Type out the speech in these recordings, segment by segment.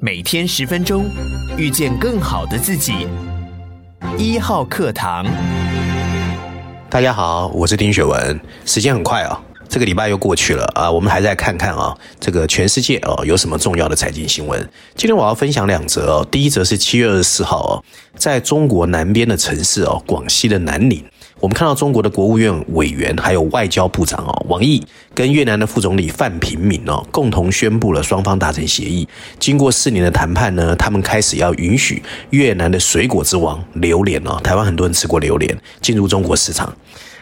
每天十分钟，遇见更好的自己。一号课堂，大家好，我是丁学文。时间很快啊、这个礼拜又过去了啊，我们还在看看啊，这个全世界哦有什么重要的财经新闻。今天我要分享两则哦，第一则是七月二十四号哦，在中国南边的城市哦，广西的南宁。我们看到中国的国务院委员还有外交部长哦，王毅跟越南的副总理范平敏哦，共同宣布了双方达成协议。经过四年的谈判呢，他们开始要允许越南的水果之王榴莲哦，台湾很多人吃过榴莲进入中国市场。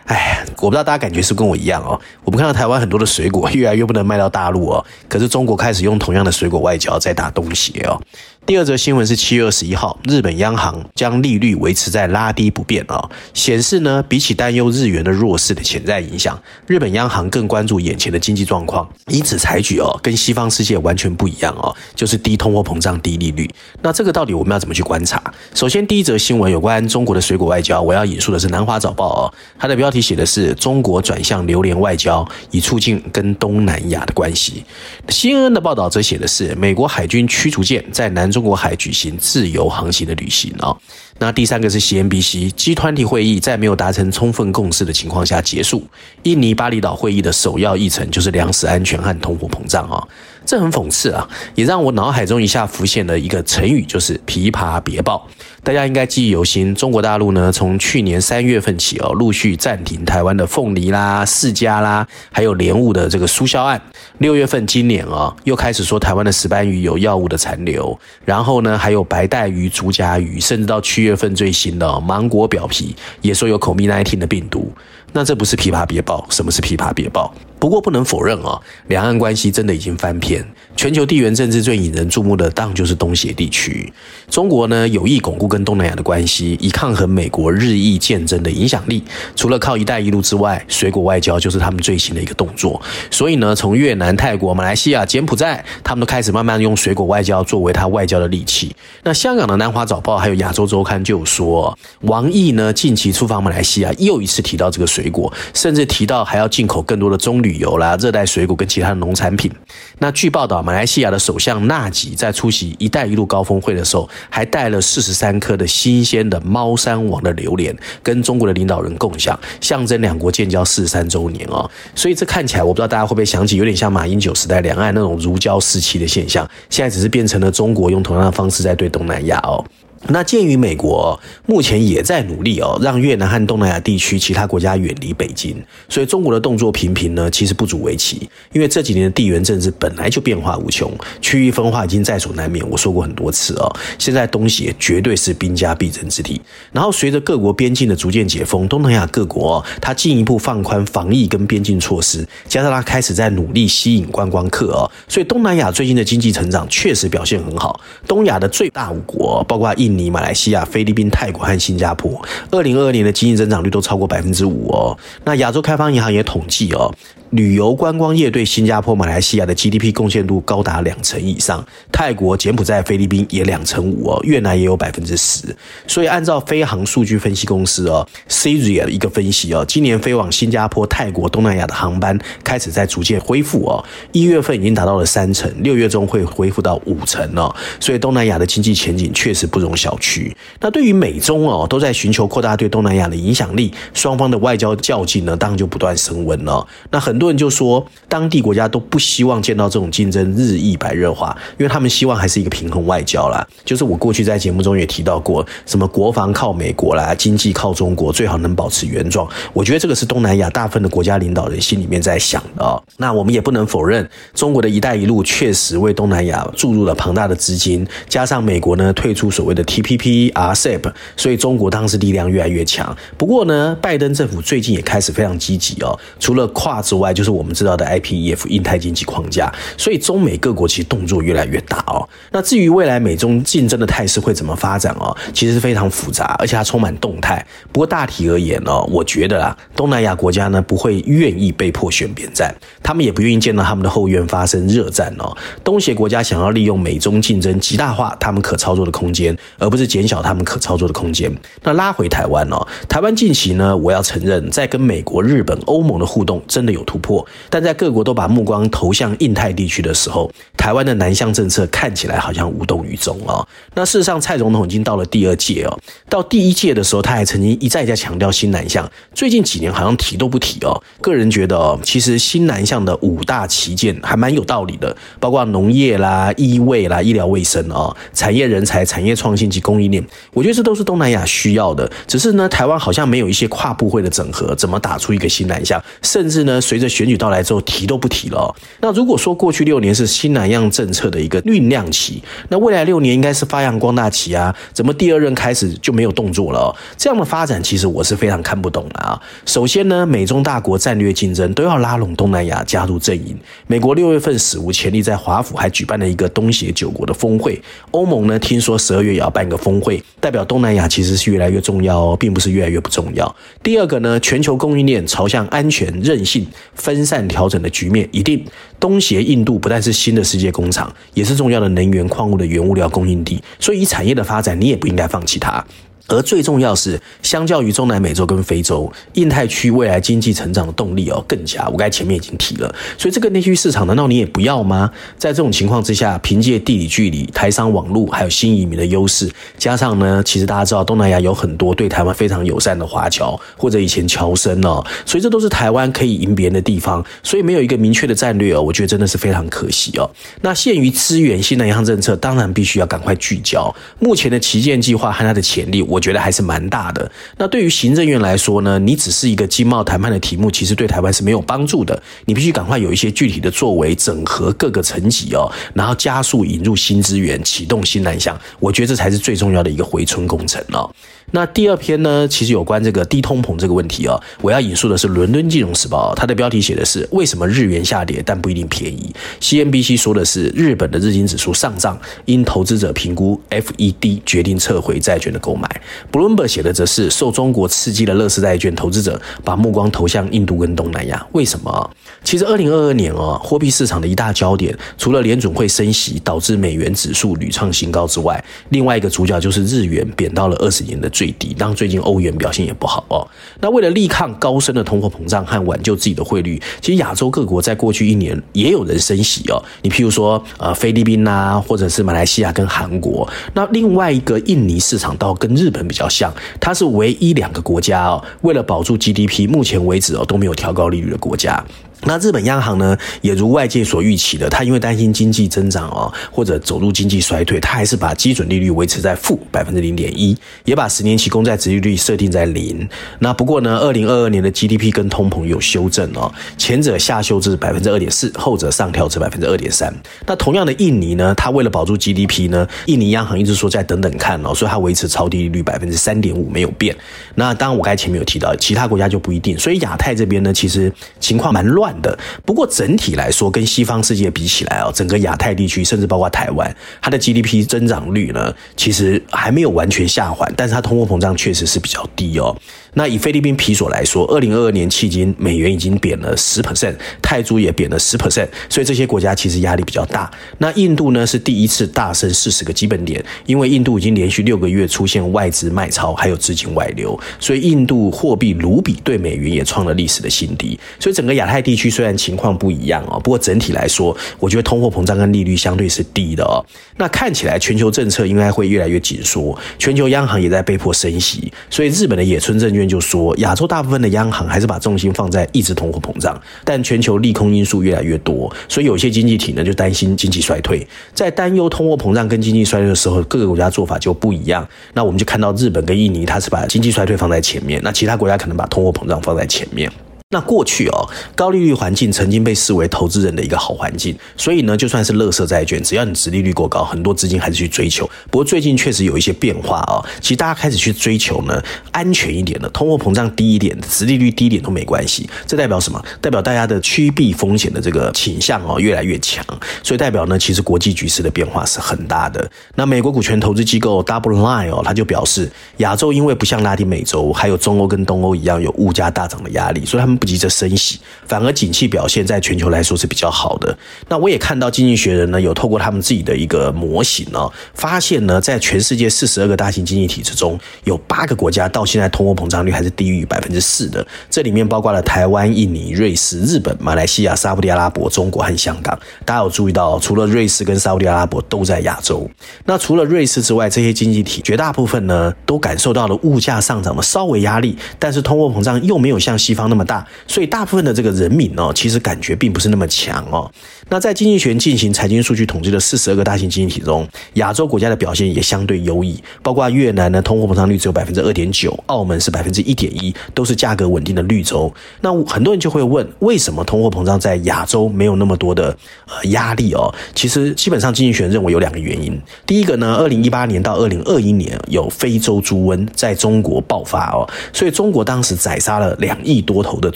哎，我不知道大家感觉是跟我一样哦。我们看到台湾很多的水果越来越不能卖到大陆哦，可是中国开始用同样的水果外交在打东西哦。第二则新闻是七月二十一号，日本央行将利率维持在拉低不变啊，显示呢，比起担忧日元的弱势的潜在影响，日本央行更关注眼前的经济状况，因此采取哦跟西方世界完全不一样哦，就是低通货膨胀、低利率。那这个到底我们要怎么去观察？首先，第一则新闻有关中国的水果外交，我要引述的是南华早报哦，它的标题写的是中国转向榴莲外交，以促进跟东南亚的关系。CNN 的报道则写的是美国海军驱逐舰在南。中国海举行自由航行的旅行啊，那第三个是 CNBC，集团体会议在没有达成充分共识的情况下结束。印尼巴厘岛会议的首要议程就是粮食安全和通货膨胀啊。这很讽刺啊，也让我脑海中一下浮现了一个成语，就是“琵琶别抱”。大家应该记忆犹新，中国大陆呢，从去年三月份起哦，陆续暂停台湾的凤梨啦、释迦啦，还有莲雾的这个输销案。六月份今年啊，又开始说台湾的石斑鱼有药物的残留，然后呢，还有白带鱼、竹筴鱼，甚至到七月份最新的芒果表皮也说有 COVID-19 的病毒。那这不是琵琶别抱？什么是琵琶别抱？不过不能否认啊，两岸关系真的已经翻篇。全球地缘政治最引人注目的，当就是东协地区。中国呢，有意巩固跟东南亚的关系，以抗衡美国日益渐增的影响力。除了靠“一带一路”之外，水果外交就是他们最新的一个动作。所以呢，从越南、泰国、马来西亚、柬埔寨，他们都开始慢慢用水果外交作为他外交的利器。那香港的南华早报还有亚洲周刊就有说，王毅呢近期出访马来西亚，又一次提到这个水果，甚至提到还要进口更多的棕榈油啦、热带水果跟其他的农产品。那据报道，马来西亚的首相纳吉在出席“一带一路”高峰会的时候，还带了四十三颗的新鲜的猫山王的榴莲，跟中国的领导人共享，象征两国建交四十三周年哦。所以这看起来，我不知道大家会不会想起，有点像马英九时代两岸那种如胶似漆的现象，现在只是变成了中国用同样的方式在对东南亚哦。那鉴于美国目前也在努力哦，让越南和东南亚地区其他国家远离北京，所以中国的动作频频呢，其实不足为奇。因为这几年的地缘政治本来就变化无穷，区域分化已经在所难免。我说过很多次哦，现在东协绝对是兵家必争之地。然后随着各国边境的逐渐解封，东南亚各国它进一步放宽防疫跟边境措施，加上它开始在努力吸引观光客哦，所以东南亚最近的经济成长确实表现很好。东亚的最大五国包括印尼、马来西亚、菲律宾、泰国和新加坡，二零二二年的经济增长率都超过百分之五哦。那亚洲开发银行也统计哦。旅游观光业对新加坡、马来西亚的 GDP 贡献度高达两成以上，泰国、柬埔寨、菲律宾也两成五哦，越南也有百分之十。所以按照飞航数据分析公司哦，Ceria 的一个分析哦，今年飞往新加坡、泰国、东南亚的航班开始在逐渐恢复哦，一月份已经达到了三成，六月中会恢复到五成哦。所以东南亚的经济前景确实不容小区。那对于美中哦，都在寻求扩大对东南亚的影响力，双方的外交较劲呢，当然就不断升温了。那很。多人就说，当地国家都不希望见到这种竞争日益白热化，因为他们希望还是一个平衡外交啦。就是我过去在节目中也提到过，什么国防靠美国啦，经济靠中国，最好能保持原状。我觉得这个是东南亚大部分的国家领导人心里面在想的。那我们也不能否认，中国的一带一路确实为东南亚注入了庞大的资金，加上美国呢退出所谓的 TPP、RCEP，所以中国当时力量越来越强。不过呢，拜登政府最近也开始非常积极哦，除了跨之外。就是我们知道的 IPEF 印太经济框架，所以中美各国其实动作越来越大哦。那至于未来美中竞争的态势会怎么发展哦，其实是非常复杂，而且它充满动态。不过大体而言呢，我觉得啊，东南亚国家呢不会愿意被迫选边站，他们也不愿意见到他们的后院发生热战哦。东协国家想要利用美中竞争极大化他们可操作的空间，而不是减小他们可操作的空间。那拉回台湾哦，台湾近期呢，我要承认，在跟美国、日本、欧盟的互动真的有突破，但在各国都把目光投向印太地区的时候，台湾的南向政策看起来好像无动于衷哦。那事实上，蔡总统已经到了第二届哦，到第一届的时候，他还曾经一再在强调新南向，最近几年好像提都不提哦。个人觉得哦，其实新南向的五大旗舰还蛮有道理的，包括农业啦、医卫啦、医疗卫生哦、产业人才、产业创新及供应链，我觉得这都是东南亚需要的。只是呢，台湾好像没有一些跨部会的整合，怎么打出一个新南向？甚至呢，随着选举到来之后，提都不提了。那如果说过去六年是新南向政策的一个酝酿期，那未来六年应该是发扬光大期啊？怎么第二任开始就没有动作了哦？这样的发展其实我是非常看不懂的啊。首先呢，美中大国战略竞争都要拉拢东南亚加入阵营。美国六月份史无前例在华府还举办了一个东协九国的峰会，欧盟呢听说十二月也要办一个峰会，代表东南亚其实是越来越重要哦，并不是越来越不重要。第二个呢，全球供应链朝向安全、韧性、分散调整的局面一定。东协印度不但是新的世界工厂，也是重要的能源矿物的原物料供应地，所以产业的发展，你也不应该放弃它。而最重要是，相较于中南美洲跟非洲，印太区未来经济成长的动力哦更加。我刚才前面已经提了，所以这个内需市场难道你也不要吗？在这种情况之下，凭借地理距离、台商网络还有新移民的优势，加上呢，其实大家知道东南亚有很多对台湾非常友善的华侨或者以前侨生哦，所以这都是台湾可以赢别人的地方。所以没有一个明确的战略哦，我觉得真的是非常可惜哦。那限于资源，新南向政策当然必须要赶快聚焦。目前的旗舰计划和它的潜力，我。我觉得还是蛮大的。那对于行政院来说呢，你只是一个经贸谈判的题目，其实对台湾是没有帮助的。你必须赶快有一些具体的作为，整合各个层级哦，然后加速引入新资源，启动新南向。我觉得这才是最重要的一个回春工程哦。那第二篇呢，其实有关这个低通膨这个问题哦，我要引述的是《伦敦金融时报》，它的标题写的是为什么日元下跌但不一定便宜。CNBC 说的是日本的日经指数上涨，因投资者评估 FED 决定撤回债券的购买。Bloomberg 写的则是受中国刺激的乐视债券投资者把目光投向印度跟东南亚。为什么？其实二零二二年哦，货币市场的一大焦点，除了联准会升息导致美元指数屡创新高之外，另外一个主角就是日元贬到了二十年的最低，让最近欧元表现也不好哦。那为了力抗高升的通货膨胀和挽救自己的汇率，其实亚洲各国在过去一年也有人升息哦。你譬如说，呃，菲律宾呐，或者是马来西亚跟韩国。那另外一个印尼市场倒跟日本比较像，它是唯一两个国家哦，为了保住 GDP，目前为止哦都没有调高利率的国家。那日本央行呢，也如外界所预期的，它因为担心经济增长哦，或者走入经济衰退，它还是把基准利率维持在负百分之零点一，也把十年期公债殖利率设定在零。那不过呢，二零二二年的 GDP 跟通膨有修正哦，前者下修至百分之二点四，后者上调至百分之二点三。那同样的印尼呢，它为了保住 GDP 呢，印尼央行一直说再等等看哦，所以它维持超低利率百分之三点五没有变。那当然我刚才前面有提到，其他国家就不一定，所以亚太这边呢，其实情况蛮乱的，不过整体来说，跟西方世界比起来啊，整个亚太地区，甚至包括台湾，它的 GDP 增长率呢，其实还没有完全下缓，但是它通货膨胀确实是比较低哦。那以菲律宾皮索来说，二零二二年迄今美元已经贬了十 percent，泰铢也贬了十 percent，所以这些国家其实压力比较大。那印度呢是第一次大升四十个基本点，因为印度已经连续六个月出现外资卖超，还有资金外流，所以印度货币卢比对美元也创了历史的新低。所以整个亚太地区虽然情况不一样哦，不过整体来说，我觉得通货膨胀跟利率相对是低的哦。那看起来全球政策应该会越来越紧缩，全球央行也在被迫升息，所以日本的野村证券。就说亚洲大部分的央行还是把重心放在抑制通货膨胀，但全球利空因素越来越多，所以有些经济体呢就担心经济衰退。在担忧通货膨胀跟经济衰退的时候，各个国家做法就不一样。那我们就看到日本跟印尼，它是把经济衰退放在前面，那其他国家可能把通货膨胀放在前面。那过去哦，高利率环境曾经被视为投资人的一个好环境，所以呢，就算是垃圾债券，只要你殖利率过高，很多资金还是去追求。不过最近确实有一些变化哦，其实大家开始去追求呢，安全一点的，通货膨胀低一点，殖利率低一点都没关系。这代表什么？代表大家的趋避风险的这个倾向哦越来越强，所以代表呢，其实国际局势的变化是很大的。那美国股权投资机构 DoubleLine 哦，他就表示，亚洲因为不像拉丁美洲还有中欧跟东欧一样有物价大涨的压力，所以他们。不急着升息，反而景气表现在全球来说是比较好的。那我也看到经济学人呢有透过他们自己的一个模型哦，发现呢在全世界四十二个大型经济体之中，有八个国家到现在通货膨胀率还是低于百分之四的。这里面包括了台湾、印尼、瑞士、日本、马来西亚、沙特阿拉伯、中国和香港。大家有注意到，除了瑞士跟沙特阿拉伯都在亚洲。那除了瑞士之外，这些经济体绝大部分呢都感受到了物价上涨的稍微压力，但是通货膨胀又没有像西方那么大，所以大部分的这个人民哦，其实感觉并不是那么强哦。那在经济学进行财经数据统计的四十二个大型经济体中，亚洲国家的表现也相对优异，包括越南呢，通货膨胀率只有百分之二点九，澳门是百分之一点一，都是价格稳定的绿洲。那很多人就会问，为什么通货膨胀在亚洲没有那么多的呃压力哦？其实基本上经济学认为有两个原因。第一个呢，二零一八年到二零二一年有非洲猪瘟在中国爆发哦，所以中国当时宰杀了两亿多头的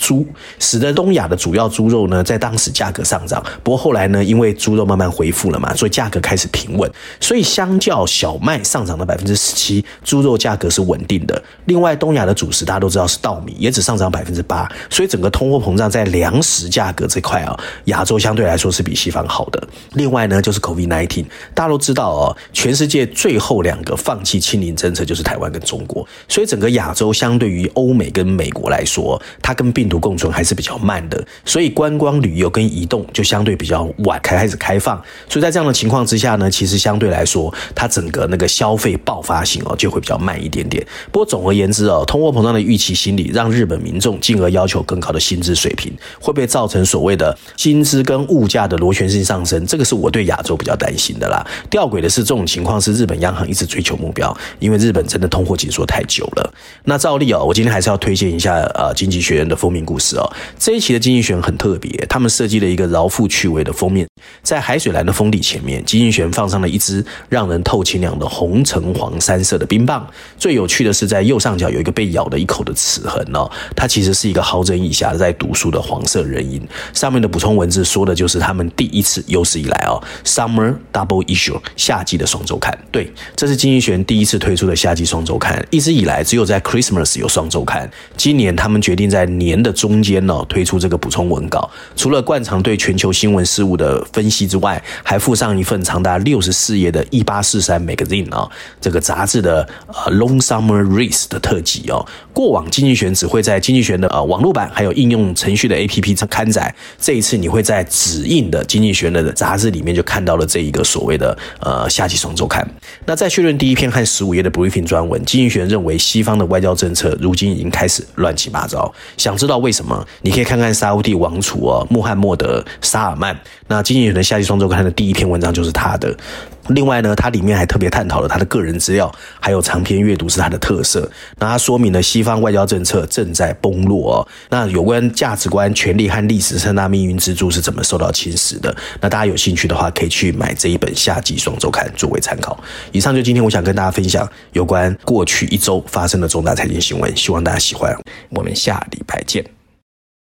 猪，使得东亚的主要猪肉呢在当时价格上涨。不过后来呢，因为猪肉慢慢恢复了嘛，所以价格开始平稳。所以相较小麦上涨了百分之十七，猪肉价格是稳定的。另外，东亚的主食大家都知道是稻米，也只上涨百分之八。所以整个通货膨胀在粮食价格这块啊，亚洲相对来说是比西方好的。另外呢，就是 COVID-19，大家都知道哦，全世界最后两个放弃清零政策就是台湾跟中国。所以整个亚洲相对于欧美跟美国来说，它跟病毒共存还是比较慢的。所以观光旅游跟移动就相对比较。晚开开始开放，所以在这样的情况之下呢，其实相对来说，它整个那个消费爆发性哦就会比较慢一点点。不过总而言之哦，通货膨胀的预期心理让日本民众进而要求更高的薪资水平，会不会造成所谓的薪资跟物价的螺旋性上升？这个是我对亚洲比较担心的啦。吊诡的是，这种情况是日本央行一直追求目标，因为日本真的通货紧缩太久了。那照例哦，我今天还是要推荐一下呃《经济学人》的封面故事哦。这一期的《经济学人》很特别，他们设计了一个饶富趣味。的封面，在海水蓝的封底前面，经济学人放上了一支让人透清凉的红橙黄三色的冰棒。最有趣的是，在右上角有一个被咬了一口的齿痕哦，它其实是一个好整以暇在读书的黄色人影。上面的补充文字说的就是他们第一次有史以来哦，Summer Double Issue 夏季的双周刊。对，这是经济学人第一次推出的夏季双周刊，一直以来只有在 Christmas 有双周刊。今年他们决定在年的中间哦推出这个补充文稿，除了惯常对全球新闻。事务的分析之外，还附上一份长达六十四页的《一八四三 Magazine》啊，这个杂志的呃 Long Summer Race 的特辑哦。过往经济学只会在经济学的呃网络版还有应用程序的 APP 上刊载，这一次你会在纸印的经济学的杂志里面就看到了这一个所谓的呃夏季双周刊。那在绪论第一篇和十五页的 Briefing 专文，经济学认为西方的外交政策如今已经开始乱七八糟。想知道为什么？你可以看看沙乌地王储哦穆罕默德沙尔曼。那经济学的夏季双周刊的第一篇文章就是他的。另外呢，它里面还特别探讨了他的个人资料，还有长篇阅读是他的特色。那它说明了西方外交政策正在崩落哦。那有关价值观、权力和历史三大命运支柱是怎么受到侵蚀的？那大家有兴趣的话，可以去买这一本夏季双周刊作为参考。以上就今天我想跟大家分享有关过去一周发生的重大财经新闻，希望大家喜欢。我们下礼拜见。